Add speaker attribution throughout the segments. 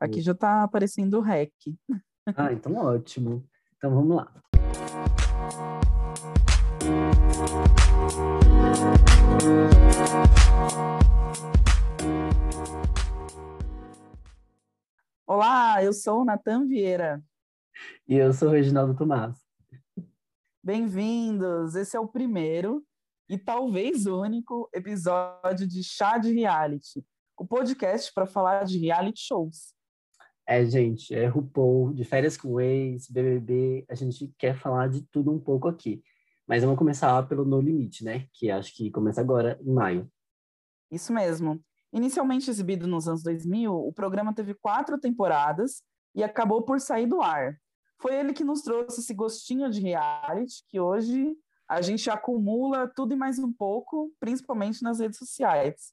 Speaker 1: Aqui já tá aparecendo o REC.
Speaker 2: Ah, então ótimo. Então vamos lá.
Speaker 1: Olá, eu sou o Natan Vieira.
Speaker 2: E eu sou o Reginaldo Tomás.
Speaker 1: Bem-vindos! Esse é o primeiro e talvez único episódio de Chá de Reality, o podcast para falar de reality shows.
Speaker 2: É, gente, é RuPaul, de férias com ex, BBB, a gente quer falar de tudo um pouco aqui. Mas vamos começar pelo No Limite, né? Que acho que começa agora, em maio.
Speaker 1: Isso mesmo. Inicialmente exibido nos anos 2000, o programa teve quatro temporadas e acabou por sair do ar. Foi ele que nos trouxe esse gostinho de reality que hoje a gente acumula tudo e mais um pouco, principalmente nas redes sociais.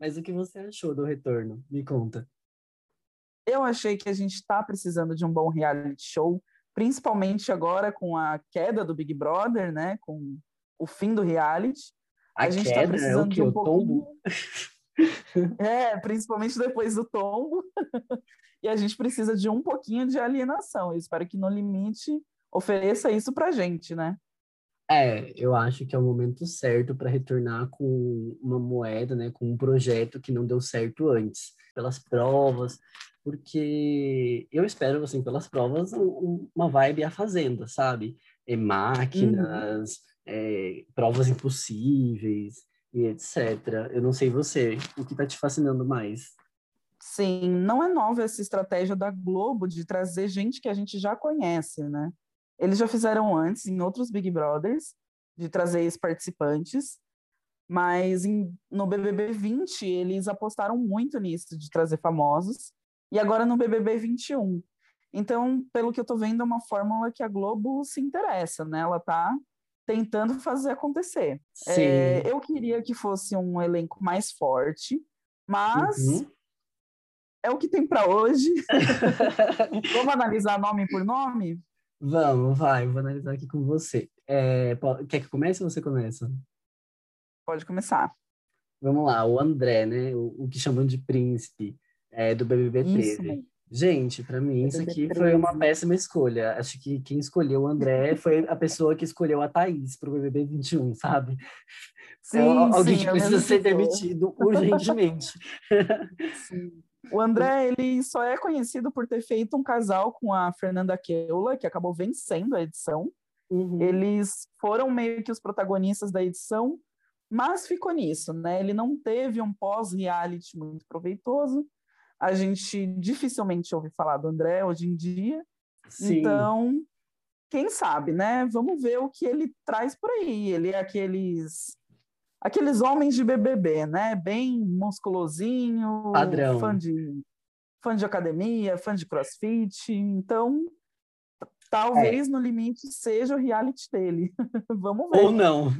Speaker 2: Mas o que você achou do retorno? Me conta.
Speaker 1: Eu achei que a gente está precisando de um bom reality show, principalmente agora com a queda do Big Brother, né? Com o fim do reality.
Speaker 2: A, a gente está precisando é o que, de um o tombo?
Speaker 1: É, principalmente depois do tombo. e a gente precisa de um pouquinho de alienação. Eu espero que No Limite ofereça isso pra gente, né?
Speaker 2: É, eu acho que é o momento certo para retornar com uma moeda, né, com um projeto que não deu certo antes, pelas provas, porque eu espero, assim, pelas provas, um, uma vibe a fazenda, sabe? E máquinas, uhum. é, provas impossíveis e etc. Eu não sei você, o que está te fascinando mais?
Speaker 1: Sim, não é nova essa estratégia da Globo de trazer gente que a gente já conhece, né? Eles já fizeram antes em outros Big Brothers, de trazer ex-participantes, mas em, no BBB 20 eles apostaram muito nisso, de trazer famosos, e agora no BBB 21. Então, pelo que eu estou vendo, é uma fórmula que a Globo se interessa, né? Ela está tentando fazer acontecer. É, eu queria que fosse um elenco mais forte, mas uhum. é o que tem para hoje. Vamos analisar nome por nome?
Speaker 2: Vamos, vai, vou analisar aqui com você. É, quer que comece ou você começa?
Speaker 1: Pode começar.
Speaker 2: Vamos lá, o André, né? O, o que chamam de príncipe é, do BBB 13. Isso. Gente, para mim isso aqui foi uma péssima escolha. Acho que quem escolheu o André foi a pessoa que escolheu a Thaís para o BBB 21, sabe? Sim, então, alguém sim, que precisa ser demitido urgentemente.
Speaker 1: Sim. O André, ele só é conhecido por ter feito um casal com a Fernanda Keula, que acabou vencendo a edição. Uhum. Eles foram meio que os protagonistas da edição, mas ficou nisso, né? Ele não teve um pós-reality muito proveitoso. A gente dificilmente ouve falar do André hoje em dia. Sim. Então, quem sabe, né? Vamos ver o que ele traz por aí. Ele é aqueles aqueles homens de BBB, né? Bem musculosinho,
Speaker 2: Padrão.
Speaker 1: fã de fã de academia, fã de CrossFit. Então, talvez é. no limite seja o reality dele. Vamos ver.
Speaker 2: Ou não.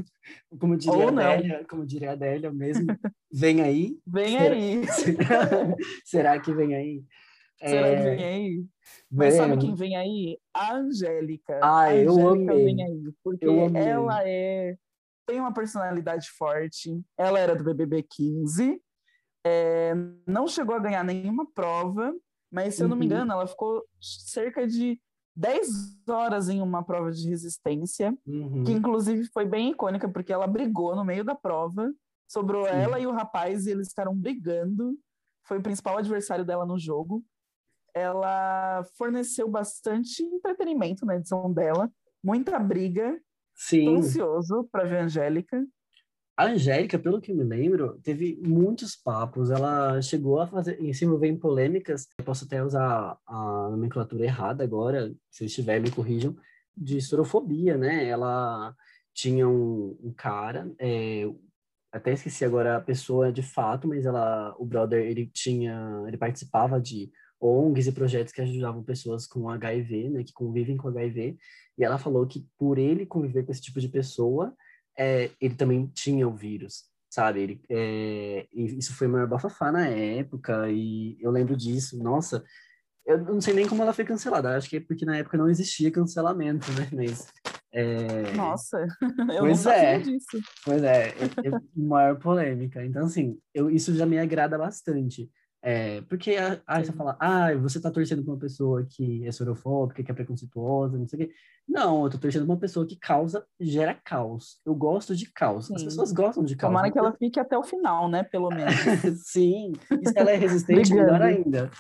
Speaker 2: Como diria Ou a Adélia, como diria a Adélia mesmo, vem aí.
Speaker 1: Vem será, aí.
Speaker 2: Será que vem aí?
Speaker 1: Será é... que vem aí? Mas sabe quem vem aí? A Angélica.
Speaker 2: Ah,
Speaker 1: a
Speaker 2: eu Angélica amei.
Speaker 1: vem aí, porque ela é tem uma personalidade forte, ela era do BBB 15, é, não chegou a ganhar nenhuma prova, mas se eu não me uhum. engano, ela ficou cerca de 10 horas em uma prova de resistência, uhum. que inclusive foi bem icônica, porque ela brigou no meio da prova, sobrou Sim. ela e o rapaz, e eles ficaram brigando, foi o principal adversário dela no jogo. Ela forneceu bastante entretenimento na edição dela, muita briga, Sim. Tô ansioso para ver a Angélica.
Speaker 2: A Angélica, pelo que me lembro, teve muitos papos. Ela chegou a fazer, se envolver em polêmicas. Eu posso até usar a nomenclatura errada agora, se eu estiver, me corrijam, de sorofobia, né? Ela tinha um, um cara, é, até esqueci agora a pessoa de fato, mas ela, o brother, ele tinha, ele participava de ONGs e projetos que ajudavam pessoas com HIV, né, que convivem com HIV, e ela falou que por ele conviver com esse tipo de pessoa, é, ele também tinha o vírus, sabe? Ele, é, isso foi uma bafafá na época, e eu lembro disso, nossa, eu não sei nem como ela foi cancelada, acho que é porque na época não existia cancelamento, né, mas... É...
Speaker 1: Nossa, eu pois não é, disso.
Speaker 2: Pois é, é, é maior polêmica. Então, assim, eu, isso já me agrada bastante. É, porque aí você fala, ah, você tá torcendo pra uma pessoa que é sorofóbica, que é preconceituosa, não sei o quê. Não, eu tô torcendo pra uma pessoa que causa, gera caos. Eu gosto de caos. Sim. As pessoas gostam de caos.
Speaker 1: Tomara que ela fique até o final, né? Pelo menos.
Speaker 2: Sim. E se ela é resistente, melhor ainda.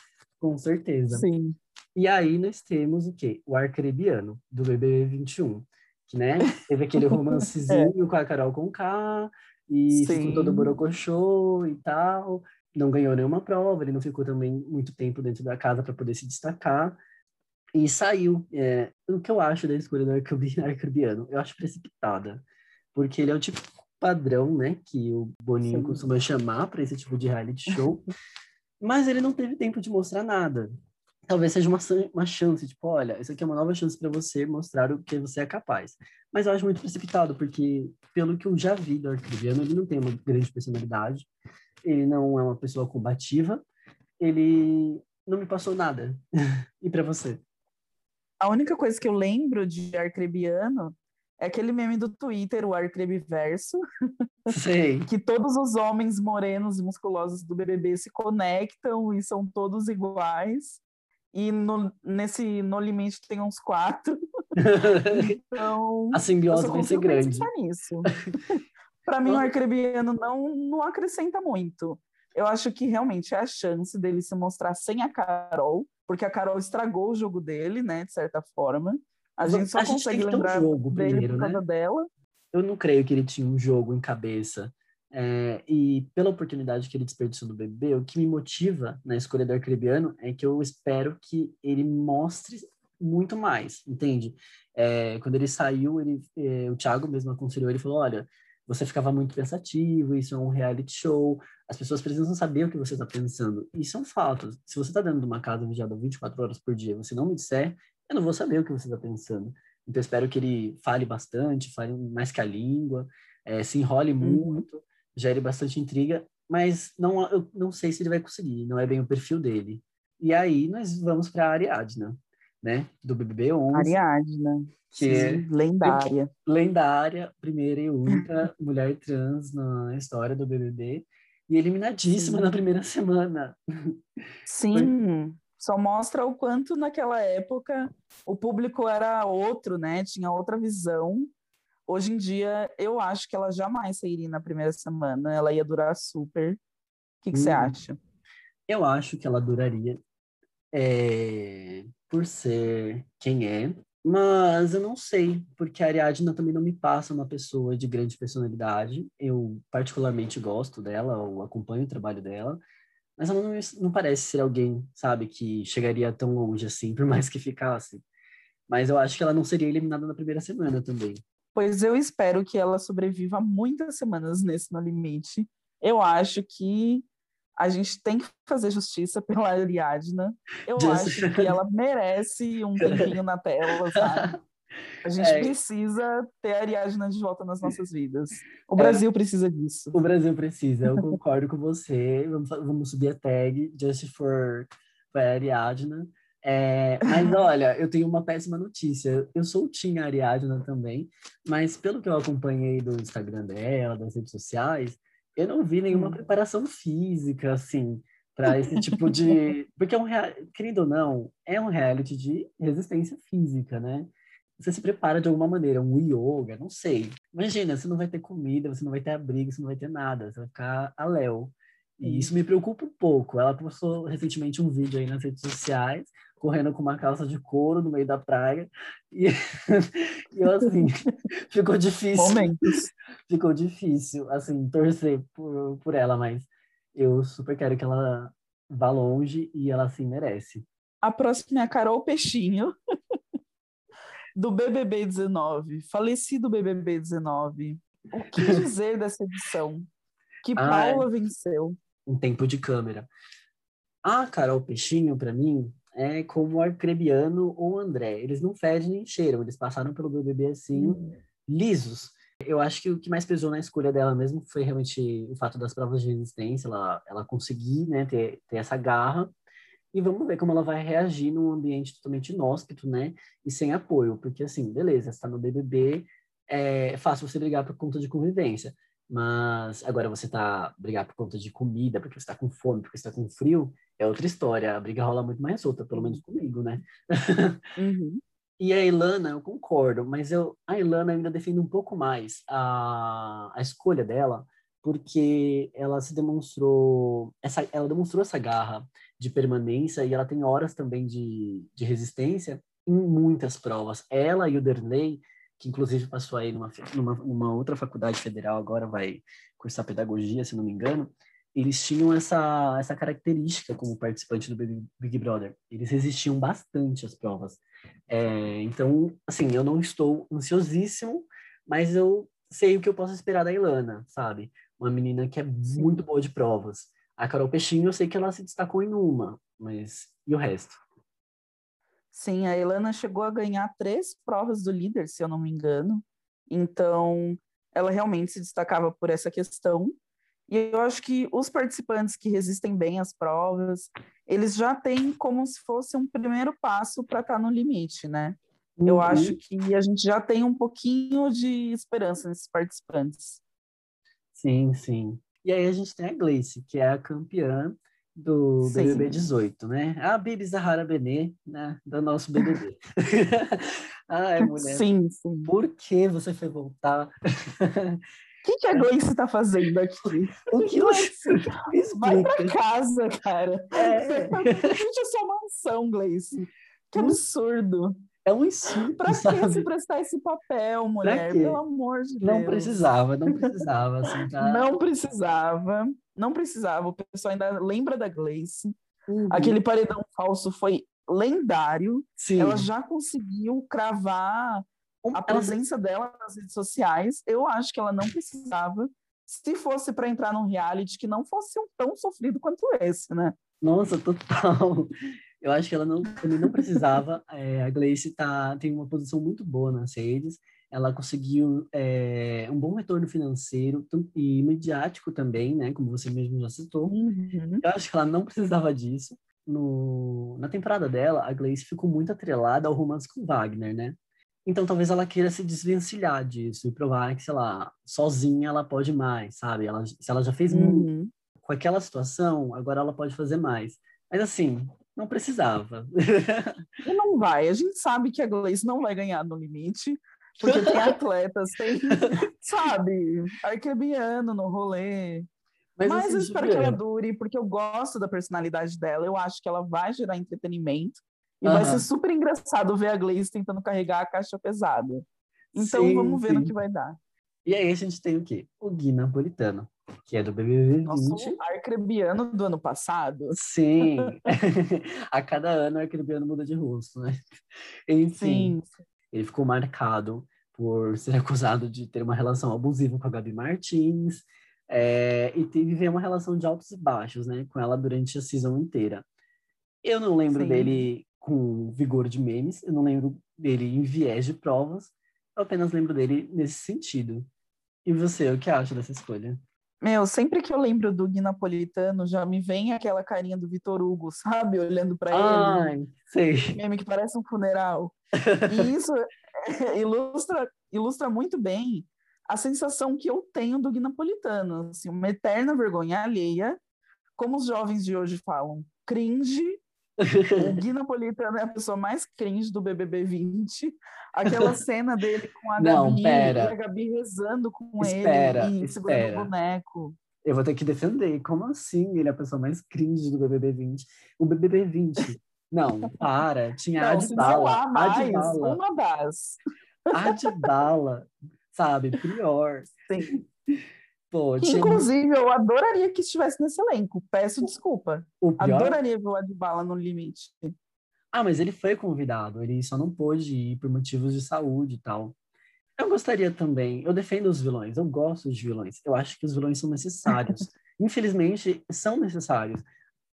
Speaker 2: Com certeza.
Speaker 1: Sim.
Speaker 2: E aí nós temos o quê? O Arcrebiano, do BBB 21. Que, né? Teve aquele romancezinho é. com a Carol Conká, e todo borocochô e tal não ganhou nenhuma prova, ele não ficou também muito tempo dentro da casa para poder se destacar e saiu. É, o que eu acho da escolha do Arcurbiano? Eu acho precipitada, porque ele é o tipo padrão, né, que o Boninho Sim. costuma chamar para esse tipo de reality show, mas ele não teve tempo de mostrar nada. Talvez seja uma, uma chance, tipo, olha, isso aqui é uma nova chance para você mostrar o que você é capaz. Mas eu acho muito precipitado, porque pelo que eu já vi do Arcurbiano, ele não tem uma grande personalidade, ele não é uma pessoa combativa, ele não me passou nada. e para você?
Speaker 1: A única coisa que eu lembro de Arcrebiano é aquele meme do Twitter, o Arcrebiverso,
Speaker 2: Sei.
Speaker 1: que todos os homens morenos e musculosos do BBB se conectam e são todos iguais. E no, nesse No Limite tem uns quatro. então,
Speaker 2: a simbiose vai ser grande.
Speaker 1: Nisso. Para mim, o Arcrebiano não, não acrescenta muito. Eu acho que realmente é a chance dele se mostrar sem a Carol, porque a Carol estragou o jogo dele, né, de certa forma. A gente só a consegue gente lembrar um jogo dele primeiro, por causa né? dela.
Speaker 2: Eu não creio que ele tinha um jogo em cabeça. É, e pela oportunidade que ele desperdiçou no BBB, o que me motiva na escolha do Arcrebiano é que eu espero que ele mostre muito mais, entende? É, quando ele saiu, ele, é, o Thiago mesmo aconselhou, ele falou, olha, você ficava muito pensativo, isso é um reality show, as pessoas precisam saber o que você está pensando. Isso é um fato. Se você está dentro de uma casa vigiada 24 horas por dia, você não me disser, eu não vou saber o que você está pensando. Então, espero que ele fale bastante, fale mais que a língua, é, se enrole uhum. muito, gere bastante intriga, mas não, eu não sei se ele vai conseguir, não é bem o perfil dele. E aí, nós vamos para a Ariadna, né, do BBB 11.
Speaker 1: Ariadna que é Sim, lendária.
Speaker 2: Lendária, primeira e única mulher trans na história do BBB e eliminadíssima Sim. na primeira semana.
Speaker 1: Sim, só mostra o quanto naquela época o público era outro, né? Tinha outra visão. Hoje em dia, eu acho que ela jamais sairia na primeira semana, ela ia durar super. O que, que hum. você acha?
Speaker 2: Eu acho que ela duraria é, por ser quem é, mas eu não sei, porque a Ariadna também não me passa uma pessoa de grande personalidade. Eu particularmente gosto dela, ou acompanho o trabalho dela, mas ela não, não parece ser alguém, sabe, que chegaria tão longe assim, por mais que ficasse. Mas eu acho que ela não seria eliminada na primeira semana também.
Speaker 1: Pois eu espero que ela sobreviva muitas semanas nesse No Limite. Eu acho que a gente tem que fazer justiça pela Ariadna. Eu Just... acho que ela merece um tempinho na tela, sabe? A gente é. precisa ter a Ariadna de volta nas nossas vidas. O Brasil é. precisa disso.
Speaker 2: O Brasil precisa, eu concordo com você. Vamos, vamos subir a tag Just for, for Ariadna. É, mas olha, eu tenho uma péssima notícia. Eu sou o Tim Ariadna também, mas pelo que eu acompanhei do Instagram dela, das redes sociais, eu não vi nenhuma hum. preparação física, assim, para esse tipo de. Porque é um querido ou não, é um reality de resistência física, né? Você se prepara de alguma maneira, um yoga, não sei. Imagina, você não vai ter comida, você não vai ter abrigo, você não vai ter nada, você vai ficar a léu. E isso me preocupa um pouco. Ela postou recentemente um vídeo aí nas redes sociais, correndo com uma calça de couro no meio da praia. E, e eu, assim, ficou difícil.
Speaker 1: Momentos.
Speaker 2: Ficou difícil, assim, torcer por, por ela, mas eu super quero que ela vá longe e ela, assim, merece.
Speaker 1: A próxima é a Carol Peixinho, do BBB 19, falecido BBB 19. O que dizer dessa edição? Que Paula venceu.
Speaker 2: Um tempo de câmera. A Carol Peixinho, para mim, é como o Arcrebiano ou André. Eles não fedem nem cheiram, eles passaram pelo BBB assim, uhum. lisos. Eu acho que o que mais pesou na escolha dela mesmo foi realmente o fato das provas de resistência, ela, ela conseguir né, ter, ter essa garra. E vamos ver como ela vai reagir num ambiente totalmente inóspito, né? E sem apoio. Porque, assim, beleza, você está no BBB, é fácil você brigar por conta de convivência. Mas agora você tá brigar por conta de comida, porque você tá com fome, porque você tá com frio, é outra história. A briga rola muito mais solta, pelo menos comigo, né?
Speaker 1: Uhum.
Speaker 2: E a Ilana, eu concordo, mas eu, a Ilana ainda defende um pouco mais a, a escolha dela, porque ela se demonstrou, essa, ela demonstrou essa garra de permanência e ela tem horas também de, de resistência em muitas provas. Ela e o Derley, que inclusive passou aí numa, numa, numa outra faculdade federal, agora vai cursar pedagogia, se não me engano, eles tinham essa, essa característica como participante do Big, Big Brother. Eles resistiam bastante às provas. É, então, assim, eu não estou ansiosíssimo, mas eu sei o que eu posso esperar da Ilana, sabe? Uma menina que é muito boa de provas. A Carol Peixinho, eu sei que ela se destacou em uma, mas e o resto?
Speaker 1: Sim, a Ilana chegou a ganhar três provas do líder, se eu não me engano. Então, ela realmente se destacava por essa questão. E eu acho que os participantes que resistem bem às provas, eles já têm como se fosse um primeiro passo para estar tá no limite, né? Uhum. Eu acho que a gente já tem um pouquinho de esperança nesses participantes.
Speaker 2: Sim, sim. E aí a gente tem a Gleice, que é a campeã do sim. BBB 18, né? A Bibi Zahara Benê, né? Do nosso BBB. Ai, mulher.
Speaker 1: Sim, sim.
Speaker 2: Por que você foi voltar?
Speaker 1: O que, que a Gleice está fazendo aqui?
Speaker 2: O que Gleice?
Speaker 1: Vai para casa, cara. É. Gente, é sua mansão, Gleice. Que absurdo.
Speaker 2: É um insulto.
Speaker 1: Pra que se prestar esse papel, mulher? Pelo amor de Deus.
Speaker 2: Não precisava, não precisava. Assim, tá?
Speaker 1: Não precisava, não precisava. O pessoal ainda lembra da Gleice. Uhum. Aquele paredão falso foi lendário. Sim. Ela já conseguiu cravar a presença dela nas redes sociais, eu acho que ela não precisava, se fosse para entrar num reality que não fosse um tão sofrido quanto esse, né?
Speaker 2: Nossa, total. Eu acho que ela não, não precisava. É, a Gleice tá, tem uma posição muito boa nas redes. Ela conseguiu é, um bom retorno financeiro e midiático também, né? Como você mesmo já citou. Uhum. Eu acho que ela não precisava disso. No, na temporada dela, a Gleice ficou muito atrelada ao romance com Wagner, né? Então talvez ela queira se desvencilhar disso e provar que, sei lá, sozinha ela pode mais, sabe? Ela, se ela já fez uhum. muito com aquela situação, agora ela pode fazer mais. Mas assim, não precisava.
Speaker 1: E não vai. A gente sabe que a Gleice não vai ganhar no limite, porque tem atletas, tem, sabe, arquebiano no rolê. Mas, Mas assim, eu espero que ela dure, porque eu gosto da personalidade dela. Eu acho que ela vai gerar entretenimento. E vai ser super engraçado ver a Gleice tentando carregar a caixa pesada. Então sim, vamos ver sim. no que vai dar.
Speaker 2: E aí a gente tem o quê? O Gui Napolitano, que é do BBB 20. Nosso
Speaker 1: arcrebiano do ano passado.
Speaker 2: Sim. a cada ano o arcrebiano muda de rosto, né? Enfim, sim. ele ficou marcado por ser acusado de ter uma relação abusiva com a Gabi Martins é, e viver uma relação de altos e baixos, né? Com ela durante a season inteira. Eu não lembro sim. dele com vigor de memes, eu não lembro dele em viés de provas, eu apenas lembro dele nesse sentido. E você, o que acha dessa escolha?
Speaker 1: Meu, sempre que eu lembro do Gui Napolitano, já me vem aquela carinha do Vitor Hugo, sabe? Olhando para ele.
Speaker 2: sei.
Speaker 1: Meme que parece um funeral. E isso ilustra, ilustra muito bem a sensação que eu tenho do Gui Napolitano. Assim, uma eterna vergonha alheia, como os jovens de hoje falam, cringe o Gui Napolitano é a pessoa mais cringe do BBB 20. Aquela cena dele com a Não, Gabi, pera. a Gabi rezando com espera, ele e segurando o boneco.
Speaker 2: Eu vou ter que defender. Como assim ele é a pessoa mais cringe do BBB 20? O BBB 20. Não, para. Tinha Não, Adbala. Adbala.
Speaker 1: Uma das.
Speaker 2: Adbala, sabe? Pior.
Speaker 1: Sim. Pô, tinha... Inclusive, eu adoraria que estivesse nesse elenco. Peço desculpa. Pior... Adoraria ver o Adbala no limite.
Speaker 2: Ah, mas ele foi convidado. Ele só não pôde ir por motivos de saúde e tal. Eu gostaria também. Eu defendo os vilões. Eu gosto de vilões. Eu acho que os vilões são necessários. Infelizmente, são necessários.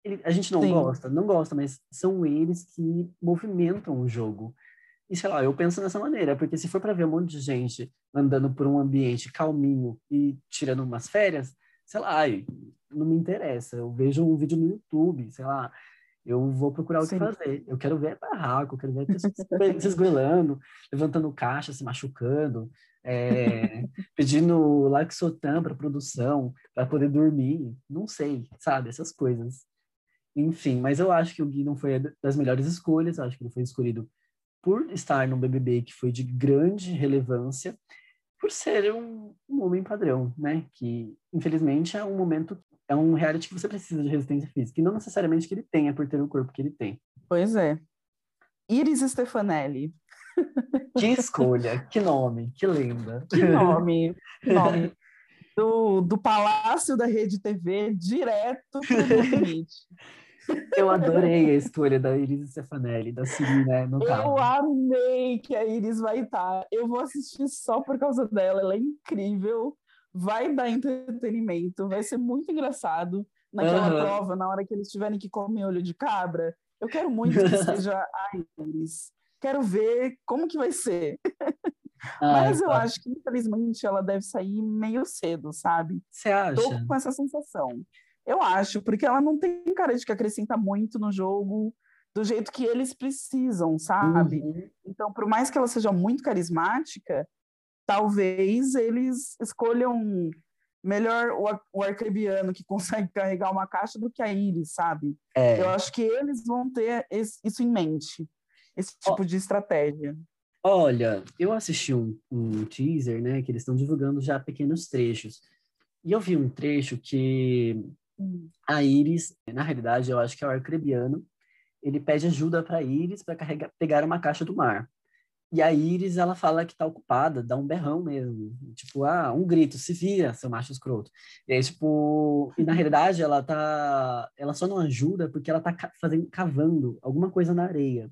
Speaker 2: Ele, a gente não Sim. gosta, não gosta, mas são eles que movimentam o jogo. E sei lá, eu penso dessa maneira, porque se for para ver um monte de gente andando por um ambiente calminho e tirando umas férias, sei lá, não me interessa. Eu vejo um vídeo no YouTube, sei lá. Eu vou procurar o Sim. que fazer. Eu quero ver barraco, eu quero ver pessoas se esgoelando, levantando caixa, se machucando, é, pedindo Laxotan para produção, para poder dormir. Não sei, sabe? Essas coisas. Enfim, mas eu acho que o Gui não foi das melhores escolhas. Eu acho que ele foi escolhido por estar num BBB que foi de grande relevância, por ser um, um homem padrão, né? Que, infelizmente, é um momento é um reality que você precisa de resistência física, e não necessariamente que ele tenha por ter o corpo que ele tem.
Speaker 1: Pois é. Iris Stefanelli.
Speaker 2: Que escolha, que nome, que lenda.
Speaker 1: Que nome, que nome. Do, do Palácio da Rede TV direto para o limite.
Speaker 2: Eu adorei a escolha da Iris Stefanelli, da Siri, né, no
Speaker 1: carro. Eu amei que a Iris vai estar. Eu vou assistir só por causa dela, ela é incrível vai dar entretenimento, vai ser muito engraçado naquela uhum. prova, na hora que eles tiverem que comer olho de cabra. Eu quero muito que seja a Iris. Quero ver como que vai ser. Ai, Mas eu tá. acho que, infelizmente, ela deve sair meio cedo, sabe?
Speaker 2: Você acha?
Speaker 1: Tô com essa sensação. Eu acho, porque ela não tem cara de que acrescenta muito no jogo do jeito que eles precisam, sabe? Uhum. Então, por mais que ela seja muito carismática, talvez eles escolham melhor o, o arcrebiano que consegue carregar uma caixa do que a Iris, sabe? É. Eu acho que eles vão ter esse, isso em mente, esse tipo oh. de estratégia.
Speaker 2: Olha, eu assisti um, um teaser, né, que eles estão divulgando já pequenos trechos. E eu vi um trecho que hum. a Iris, na realidade, eu acho que é o arcrebiano, ele pede ajuda para Iris para pegar uma caixa do mar. E a Iris, ela fala que tá ocupada, dá um berrão mesmo. Tipo, ah, um grito, se vira, seu macho escroto. E aí, tipo, e na realidade ela tá, ela só não ajuda porque ela tá fazendo, cavando alguma coisa na areia.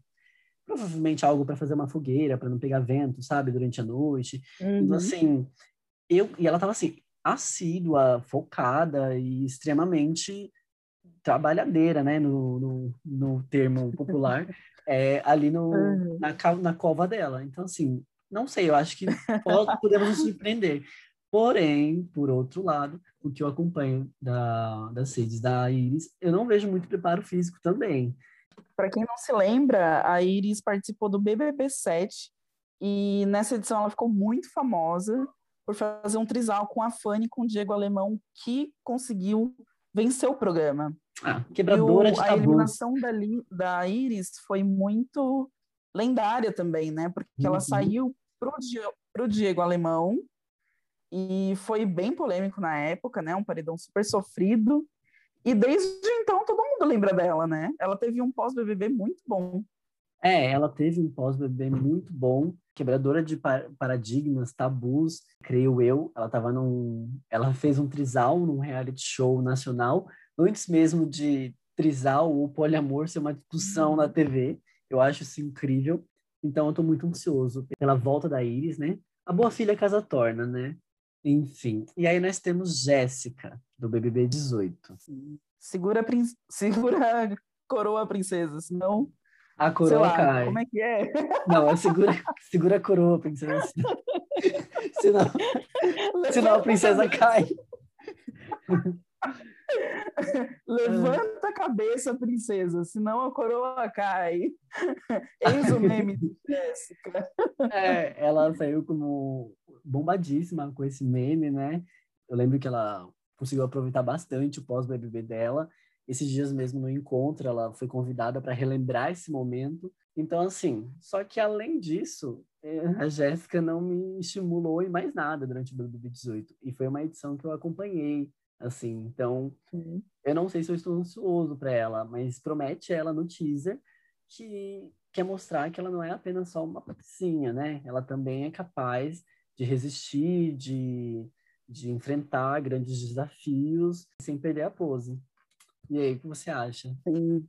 Speaker 2: Provavelmente algo para fazer uma fogueira, para não pegar vento, sabe, durante a noite. Então, uhum. Então, assim, eu, e ela tava assim, assídua, focada e extremamente trabalhadeira, né, no, no, no termo popular. é, ali no, uhum. na, na cova dela. Então, assim, não sei, eu acho que podemos nos surpreender. Porém, por outro lado, o que eu acompanho da, das redes da Iris, eu não vejo muito preparo físico também.
Speaker 1: Para quem não se lembra, a Iris participou do BBB 7 e nessa edição ela ficou muito famosa por fazer um trisal com a Fanny e com o Diego Alemão, que conseguiu vencer o programa.
Speaker 2: Ah, quebradora o, de tabus.
Speaker 1: A eliminação da, da Iris foi muito lendária também, né? Porque uhum. ela saiu pro, pro Diego Alemão e foi bem polêmico na época, né? Um paredão super sofrido. E desde então todo mundo lembra dela, né? Ela teve um pós-BBB muito bom.
Speaker 2: É, ela teve um pós-BBB muito bom, quebradora de paradigmas, tabus, creio eu. Ela tava num, ela fez um trisal num reality show nacional antes mesmo de trisal ou poliamor ser uma discussão na TV. Eu acho isso incrível. Então, eu estou muito ansioso pela volta da Iris, né? A boa filha casa torna, né? Enfim. E aí nós temos Jéssica, do BBB 18.
Speaker 1: Segura prin... Segura a coroa, princesa, senão...
Speaker 2: A coroa lá, cai.
Speaker 1: Como é que é?
Speaker 2: Não, segura, segura a coroa, princesa. senão, senão a princesa cai.
Speaker 1: Levanta a cabeça, princesa, senão a coroa cai. Eis o meme de Jéssica.
Speaker 2: É, ela saiu como bombadíssima com esse meme, né? Eu lembro que ela conseguiu aproveitar bastante o pós-BBB dela. Esses dias mesmo no encontro, ela foi convidada para relembrar esse momento. Então, assim, só que além disso, é, a Jéssica não me estimulou em mais nada durante o BBB 18. E foi uma edição que eu acompanhei assim. Então, uhum. eu não sei se eu estou ansioso para ela, mas promete ela no teaser que quer mostrar que ela não é apenas só uma patricinha, né? Ela também é capaz de resistir, de, de enfrentar grandes desafios sem perder a pose. E aí, o que você acha?
Speaker 1: Sim.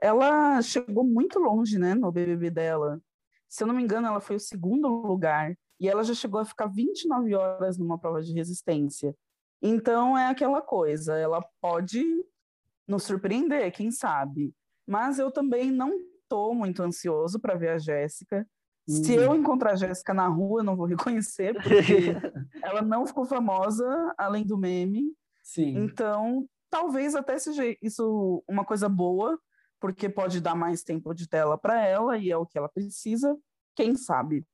Speaker 1: Ela chegou muito longe, né, no BBB dela. Se eu não me engano, ela foi o segundo lugar. E ela já chegou a ficar 29 horas numa prova de resistência. Então é aquela coisa, ela pode nos surpreender, quem sabe. Mas eu também não estou muito ansioso para ver a Jéssica. Se eu encontrar a Jéssica na rua, eu não vou reconhecer, porque ela não ficou famosa além do meme.
Speaker 2: Sim.
Speaker 1: Então, talvez até seja isso uma coisa boa, porque pode dar mais tempo de tela para ela e é o que ela precisa, quem sabe.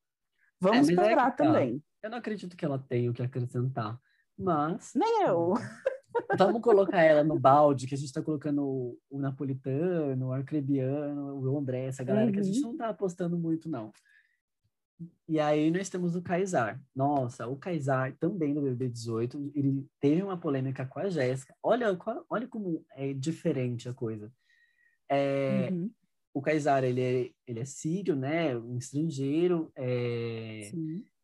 Speaker 1: Vamos é, esperar é tá. também.
Speaker 2: Eu não acredito que ela tenha o que acrescentar, mas.
Speaker 1: Nem eu.
Speaker 2: Vamos colocar ela no balde, que a gente está colocando o, o, napolitano, o arcrebiano, o André, essa galera uhum. que a gente uhum. não está apostando muito, não. E aí nós temos o Kaysar. Nossa, o Kaysar também no BB18, ele teve uma polêmica com a Jéssica. Olha, olha como é diferente a coisa. É, uhum. O Kaysar, ele é, ele é sírio, né? Um estrangeiro. É,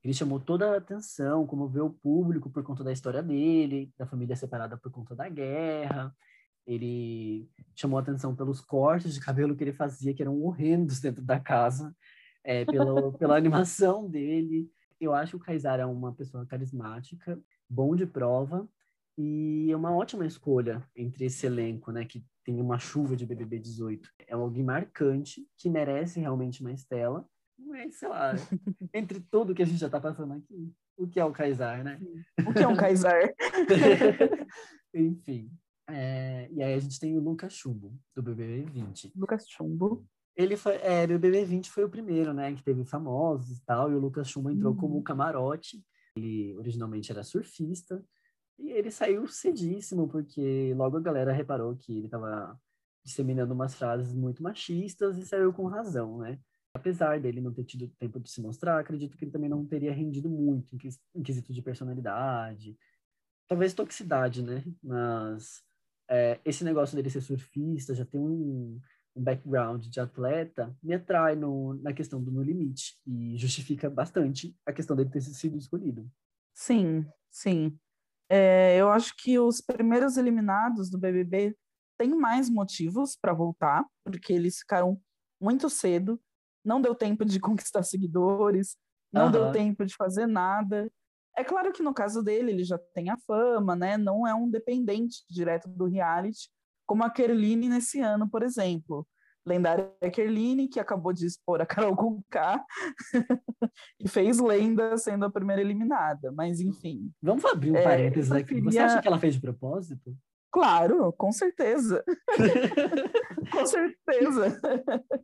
Speaker 2: ele chamou toda a atenção, comoveu o público por conta da história dele, da família separada por conta da guerra. Ele chamou atenção pelos cortes de cabelo que ele fazia, que eram horrendos dentro da casa é, pela, pela animação dele. Eu acho que o Kaysar é uma pessoa carismática, bom de prova, e é uma ótima escolha entre esse elenco, né, que tem uma chuva de BBB 18. É alguém marcante, que merece realmente uma estela, mas, sei lá, entre tudo que a gente já está passando aqui, o que é o Kaysar, né?
Speaker 1: O que é um Kaysar?
Speaker 2: Enfim. É, e aí a gente tem o Lucas Chumbo, do BBB 20.
Speaker 1: Lucas Chumbo.
Speaker 2: Ele foi, é, o BBB 20 foi o primeiro, né, que teve famosos e tal, e o Lucas Chumbo entrou uhum. como camarote. Ele originalmente era surfista, e ele saiu cedíssimo, porque logo a galera reparou que ele estava disseminando umas frases muito machistas e saiu com razão, né? Apesar dele não ter tido tempo de se mostrar, acredito que ele também não teria rendido muito em quesito de personalidade, talvez toxicidade, né? Mas é, esse negócio dele ser surfista já tem um, um background de atleta, me atrai no, na questão do No Limite e justifica bastante a questão dele ter sido escolhido.
Speaker 1: Sim, sim. É, eu acho que os primeiros eliminados do BBB têm mais motivos para voltar, porque eles ficaram muito cedo, não deu tempo de conquistar seguidores, não uhum. deu tempo de fazer nada. É claro que no caso dele, ele já tem a fama, né? Não é um dependente direto do reality, como a Kerline nesse ano, por exemplo. Lendária Kerline, que acabou de expor a Carol Conká e fez lenda sendo a primeira eliminada, mas enfim.
Speaker 2: Vamos abrir um é, parênteses aqui. Queria... Você acha que ela fez de propósito?
Speaker 1: Claro, com certeza. com certeza.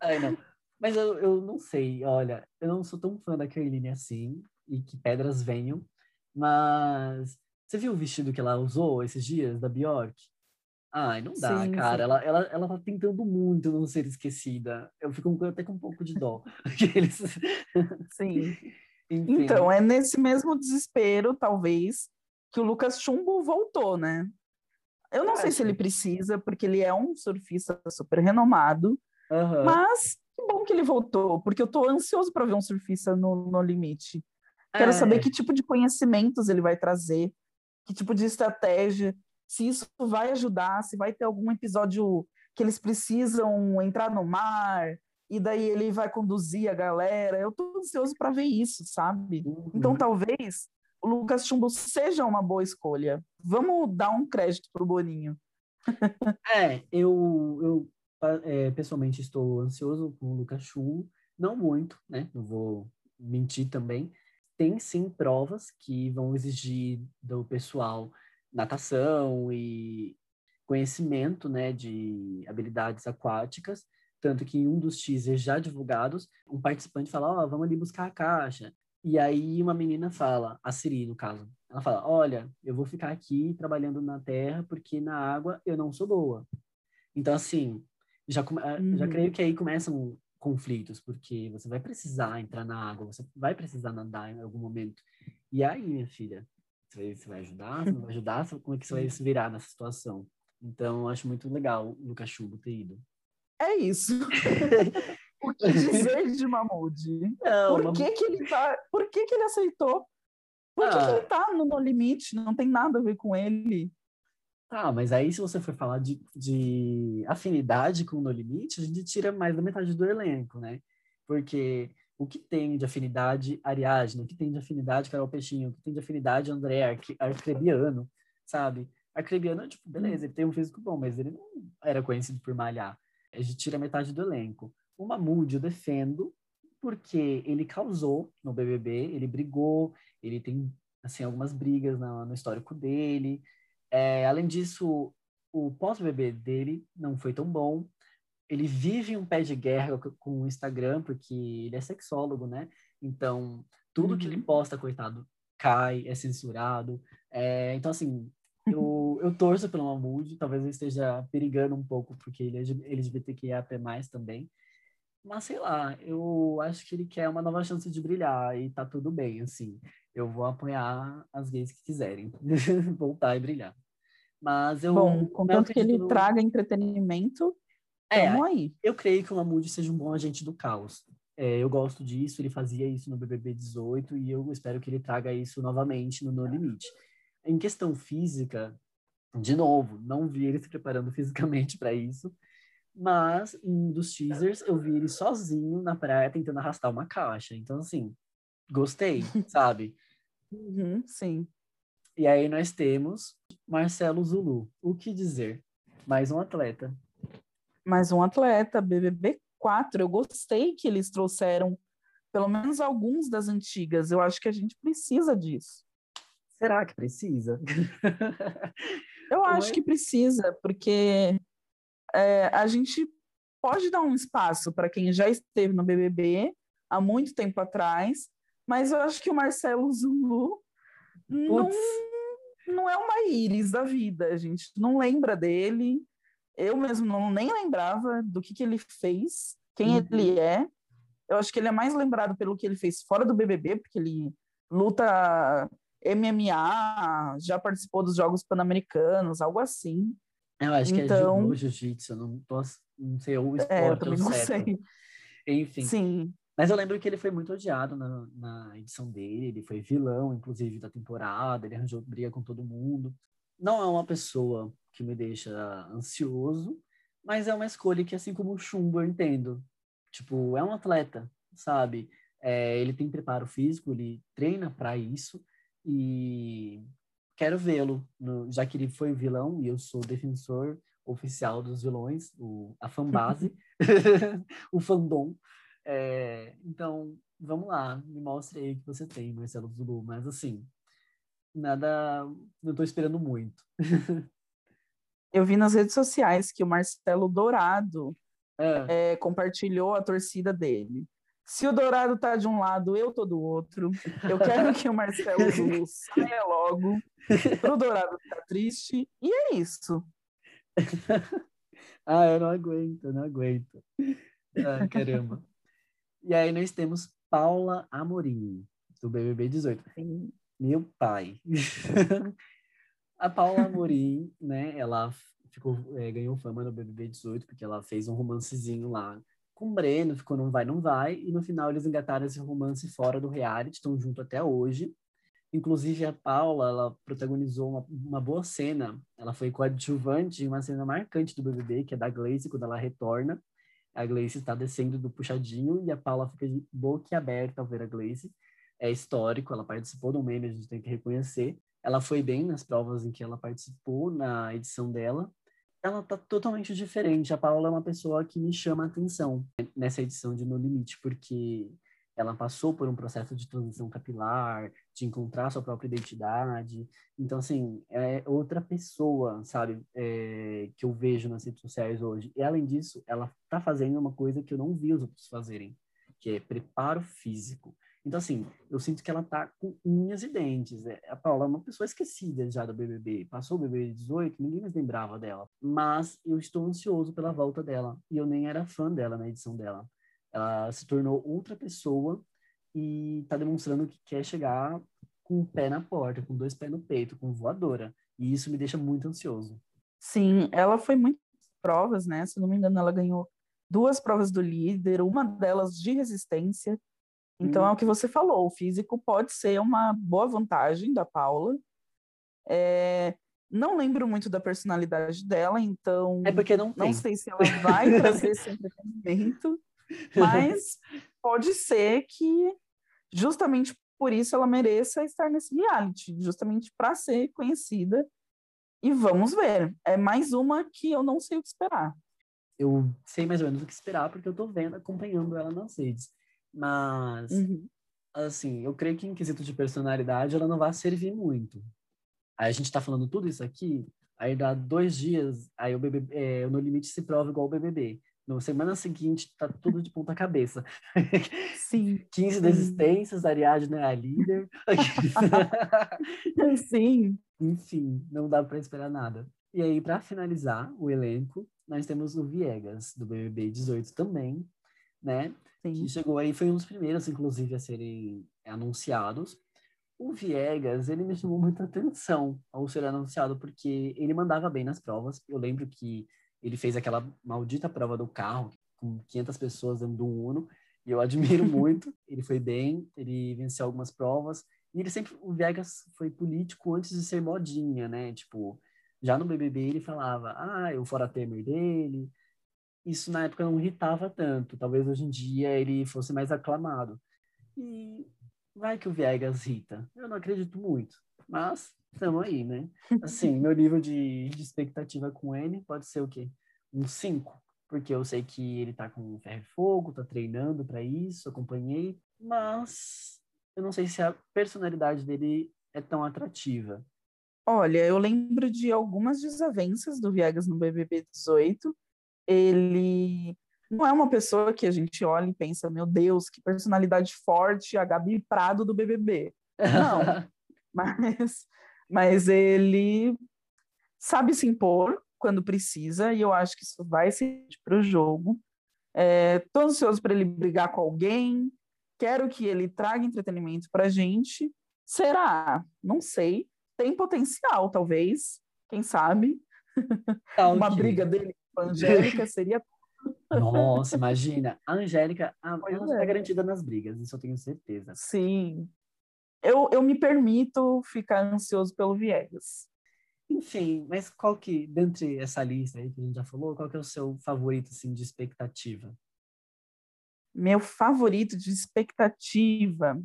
Speaker 2: Ai, não. Mas eu, eu não sei, olha, eu não sou tão fã da Kerline assim, e que pedras venham, mas você viu o vestido que ela usou esses dias, da Bjork? Ai, não dá, sim, cara. Sim. Ela, ela, ela tá tentando muito não ser esquecida. Eu fico até com um pouco de dó.
Speaker 1: sim. Enfim. Então, é nesse mesmo desespero, talvez, que o Lucas Chumbo voltou, né? Eu não sei se ele precisa, porque ele é um surfista super renomado, uhum. mas que bom que ele voltou, porque eu tô ansioso para ver um surfista no, no limite. Quero é. saber que tipo de conhecimentos ele vai trazer, que tipo de estratégia se isso vai ajudar, se vai ter algum episódio que eles precisam entrar no mar e daí ele vai conduzir a galera. Eu tô ansioso para ver isso, sabe? Uhum. Então talvez o Lucas Chumbo seja uma boa escolha. Vamos dar um crédito pro Boninho.
Speaker 2: é, eu, eu é, pessoalmente estou ansioso com o Lucas Chumbo, não muito, né? Não vou mentir também. Tem sim provas que vão exigir do pessoal natação e conhecimento né, de habilidades aquáticas, tanto que em um dos teasers já divulgados, um participante fala, ó, oh, vamos ali buscar a caixa. E aí uma menina fala, a Siri, no caso, ela fala, olha, eu vou ficar aqui trabalhando na terra porque na água eu não sou boa. Então, assim, já, uhum. já creio que aí começam conflitos, porque você vai precisar entrar na água, você vai precisar nadar em algum momento. E aí, minha filha, você vai, ajudar? Você não vai ajudar? Como é que você vai se virar nessa situação? Então, eu acho muito legal o Lucas Chubo ter ido.
Speaker 1: É isso. o que dizer de Mahmoud? Não, por que, que ele tá. Por que, que ele aceitou? Por que, ah. que ele tá no, no limite? Não tem nada a ver com ele.
Speaker 2: Tá, mas aí se você for falar de, de afinidade com o No Limite, a gente tira mais da metade do elenco, né? Porque o que tem de afinidade Ariadne, o que tem de afinidade Carol Peixinho, o que tem de afinidade André Arcrebiano, sabe? Arcrebiano, tipo, beleza, ele tem um físico bom, mas ele não era conhecido por malhar. A gente tira metade do elenco. O Mahmoud eu defendo porque ele causou no BBB, ele brigou, ele tem, assim, algumas brigas no, no histórico dele. É, além disso, o pós-BBB dele não foi tão bom. Ele vive um pé de guerra com o Instagram, porque ele é sexólogo, né? Então, tudo uhum. que ele uhum. posta, coitado, cai, é censurado. É, então, assim, eu, eu torço pelo Mahmoud, talvez eu esteja perigando um pouco, porque ele é LGBTQIA+ também. Mas, sei lá, eu acho que ele quer uma nova chance de brilhar e tá tudo bem, assim. Eu vou apoiar as gays que quiserem voltar e brilhar. Mas eu.
Speaker 1: Bom, contanto que ele no... traga entretenimento, é, aí.
Speaker 2: Eu creio que o Mahmoud seja um bom agente do caos. É, eu gosto disso, ele fazia isso no BBB 18 e eu espero que ele traga isso novamente no No Limite. Em questão física, de novo, não vi ele se preparando fisicamente para isso, mas em dos teasers eu vi ele sozinho na praia tentando arrastar uma caixa. Então, assim, gostei, sabe?
Speaker 1: Uhum, sim.
Speaker 2: E aí nós temos Marcelo Zulu. O que dizer? Mais um atleta.
Speaker 1: Mais um atleta, BBB 4. Eu gostei que eles trouxeram pelo menos alguns das antigas. Eu acho que a gente precisa disso.
Speaker 2: Será que precisa?
Speaker 1: Eu acho que precisa, porque é, a gente pode dar um espaço para quem já esteve no BBB há muito tempo atrás, mas eu acho que o Marcelo Zulu não, não é uma íris da vida, a gente não lembra dele. Eu mesmo não nem lembrava do que, que ele fez, quem uhum. ele é. Eu acho que ele é mais lembrado pelo que ele fez fora do BBB, porque ele luta MMA, já participou dos Jogos Pan-Americanos, algo assim.
Speaker 2: Eu acho então, que é então jiu-jitsu, não, posso, não sei o esporte é, eu também não certo. sei. Enfim.
Speaker 1: Sim.
Speaker 2: Mas eu lembro que ele foi muito odiado na, na edição dele, ele foi vilão, inclusive, da temporada, ele arranjou briga com todo mundo. Não é uma pessoa que me deixa ansioso, mas é uma escolha que, assim como o Chumbo, eu entendo. Tipo, é um atleta, sabe? É, ele tem preparo físico, ele treina para isso, e quero vê-lo, já que ele foi vilão e eu sou defensor oficial dos vilões, o, a fanbase, o fandom. É, então, vamos lá, me mostre aí o que você tem, Marcelo Zulu. Mas assim, nada, não estou esperando muito.
Speaker 1: eu vi nas redes sociais que o Marcelo Dourado é. É, compartilhou a torcida dele. Se o Dourado tá de um lado, eu tô do outro. Eu quero que o Marcelo Zulu saia logo, pro Dourado ficar triste. E é isso.
Speaker 2: ah, eu não aguento, eu não aguento. Ah, caramba. e aí nós temos Paula Amorim, do BBB 18. Sim. Meu pai. a Paula Amorim, né, ela ficou, é, ganhou fama no BBB 18 porque ela fez um romancezinho lá com o Breno, ficou não vai, não vai, e no final eles engataram esse romance fora do reality, estão juntos até hoje. Inclusive a Paula, ela protagonizou uma, uma boa cena, ela foi coadjuvante em uma cena marcante do BBB, que é da Gleice, quando ela retorna. A Gleice está descendo do puxadinho e a Paula fica de boca aberta ao ver a Gleice. É histórico, ela participou do meme, a gente tem que reconhecer. Ela foi bem nas provas em que ela participou na edição dela, ela tá totalmente diferente. A Paula é uma pessoa que me chama a atenção nessa edição de No Limite, porque ela passou por um processo de transição capilar, de encontrar sua própria identidade. Então, assim, é outra pessoa, sabe, é, que eu vejo nas redes sociais hoje. E, além disso, ela tá fazendo uma coisa que eu não vi os outros fazerem, que é preparo físico. Então, assim, eu sinto que ela tá com unhas e dentes. É, a Paula é uma pessoa esquecida já do BBB. Passou o BBB 18, ninguém mais lembrava dela. Mas eu estou ansioso pela volta dela. E eu nem era fã dela na edição dela. Ela se tornou outra pessoa e tá demonstrando que quer chegar com o pé na porta, com dois pés no peito, com voadora. E isso me deixa muito ansioso.
Speaker 1: Sim, ela foi muitas provas, né? Se não me engano, ela ganhou duas provas do líder, uma delas de resistência então hum. é o que você falou, o físico pode ser uma boa vantagem da Paula. É, não lembro muito da personalidade dela, então
Speaker 2: é porque não,
Speaker 1: não sei se ela vai trazer esse entretenimento, mas pode ser que justamente por isso ela mereça estar nesse reality, justamente para ser conhecida. E vamos ver. É mais uma que eu não sei o que esperar.
Speaker 2: Eu sei mais ou menos o que esperar, porque eu estou vendo, acompanhando ela nas redes. Mas, uhum. assim, eu creio que em quesito de personalidade ela não vai servir muito. Aí a gente tá falando tudo isso aqui, aí dá dois dias, aí o, BBB, é, o No Limite se prova igual o BBB. Na semana seguinte, tá tudo de ponta cabeça.
Speaker 1: Sim.
Speaker 2: 15 desistências, a Ariadne é a líder.
Speaker 1: Sim.
Speaker 2: Enfim, não dá para esperar nada. E aí, para finalizar o elenco, nós temos o Viegas, do BBB 18 também, né?
Speaker 1: Sim.
Speaker 2: Que chegou aí, foi um dos primeiros, inclusive, a serem anunciados. O Viegas, ele me chamou muita atenção ao ser anunciado, porque ele mandava bem nas provas. Eu lembro que ele fez aquela maldita prova do carro, com 500 pessoas dentro do Uno, e eu admiro muito. Ele foi bem, ele venceu algumas provas, e ele sempre, o Viegas foi político antes de ser modinha, né? Tipo, já no BBB ele falava, ah, eu fora Temer dele. Isso na época não irritava tanto, talvez hoje em dia ele fosse mais aclamado. E vai que o Viegas irrita. Eu não acredito muito, mas estamos aí, né? Assim, meu nível de, de expectativa com ele pode ser o quê? Um 5, porque eu sei que ele tá com ferro e fogo, tá treinando para isso, acompanhei, mas eu não sei se a personalidade dele é tão atrativa.
Speaker 1: Olha, eu lembro de algumas desavenças do Viegas no BBB 18. Ele não é uma pessoa que a gente olha e pensa, meu Deus, que personalidade forte, a Gabi Prado do BBB. Não, mas, mas ele sabe se impor quando precisa, e eu acho que isso vai ser para o jogo. Estou é, ansioso para ele brigar com alguém, quero que ele traga entretenimento para a gente. Será? Não sei. Tem potencial, talvez, quem sabe. Uma briga dele Angélica seria
Speaker 2: nossa, imagina. A Angélica, a, ela está é. garantida nas brigas, isso eu tenho certeza.
Speaker 1: Sim. Eu, eu me permito ficar ansioso pelo Viegas.
Speaker 2: Enfim, mas qual que, dentre essa lista aí que a gente já falou, qual que é o seu favorito, assim, de expectativa?
Speaker 1: Meu favorito de expectativa...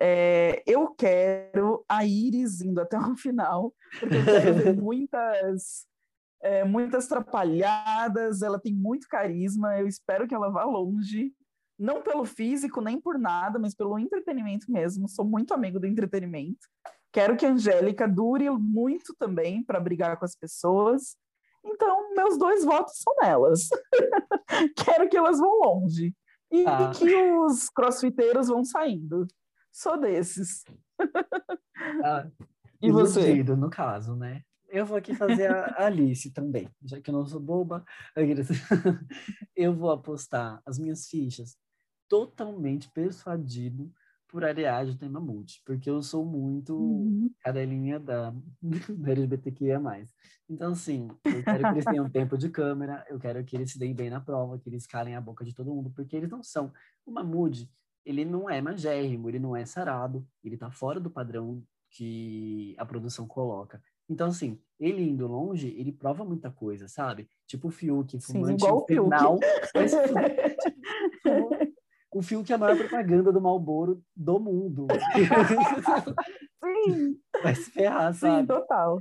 Speaker 1: É, eu quero a Iris indo até o final, porque eu quero ver muitas é, muitas trapalhadas, ela tem muito carisma, eu espero que ela vá longe, não pelo físico, nem por nada, mas pelo entretenimento mesmo, sou muito amigo do entretenimento. Quero que a Angélica dure muito também para brigar com as pessoas. Então, meus dois votos são nelas. Quero que elas vão longe. E ah. que os crossfiteiros vão saindo. Sou desses.
Speaker 2: Ah, e você? no caso, né? Eu vou aqui fazer a Alice também, já que eu não sou boba. Eu vou apostar as minhas fichas totalmente persuadido por Ariadne Tema Multi, porque eu sou muito uhum. cadelinha da, da LGBTQIA+. Então, assim, eu quero que eles tenham tempo de câmera, eu quero que eles se deem bem na prova, que eles calem a boca de todo mundo, porque eles não são. O Mahmoud, ele não é magérrimo, ele não é sarado, ele tá fora do padrão que a produção coloca. Então, assim, ele indo longe, ele prova muita coisa, sabe? Tipo o Fiuk, fumante Sim, infernal. Mas, o Fiuk é a maior propaganda do Malboro do mundo.
Speaker 1: Sim.
Speaker 2: Vai se ferrar, sabe?
Speaker 1: Sim, total.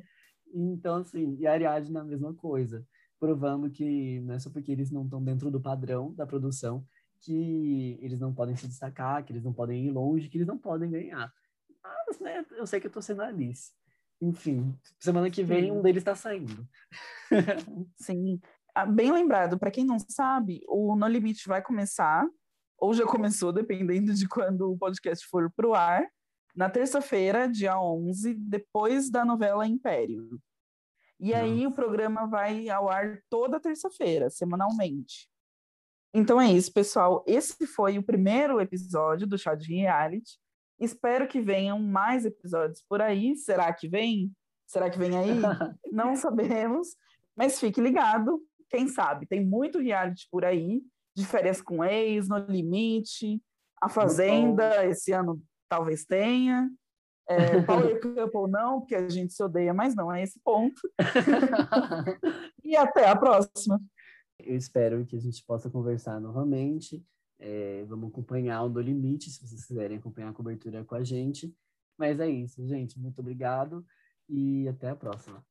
Speaker 2: Então, assim, e a Ariadne a mesma coisa. Provando que não é só porque eles não estão dentro do padrão da produção que eles não podem se destacar, que eles não podem ir longe, que eles não podem ganhar. Mas, né, eu sei que eu tô sendo Alice. Enfim, semana que vem Sim. um deles está saindo.
Speaker 1: Sim. Ah, bem lembrado, para quem não sabe, o No Limite vai começar, ou já começou, dependendo de quando o podcast for para o ar, na terça-feira, dia 11, depois da novela Império. E Nossa. aí o programa vai ao ar toda terça-feira, semanalmente. Então é isso, pessoal. Esse foi o primeiro episódio do Chá de Reality. Espero que venham mais episódios por aí. Será que vem? Será que vem aí? Não sabemos. Mas fique ligado. Quem sabe? Tem muito reality por aí. De férias com ex, No Limite, A Fazenda, esse ano talvez tenha. É, Power Couple não, porque a gente se odeia, mas não é esse ponto. e até a próxima.
Speaker 2: Eu espero que a gente possa conversar novamente. É, vamos acompanhar o No Limite, se vocês quiserem acompanhar a cobertura com a gente. Mas é isso, gente. Muito obrigado e até a próxima.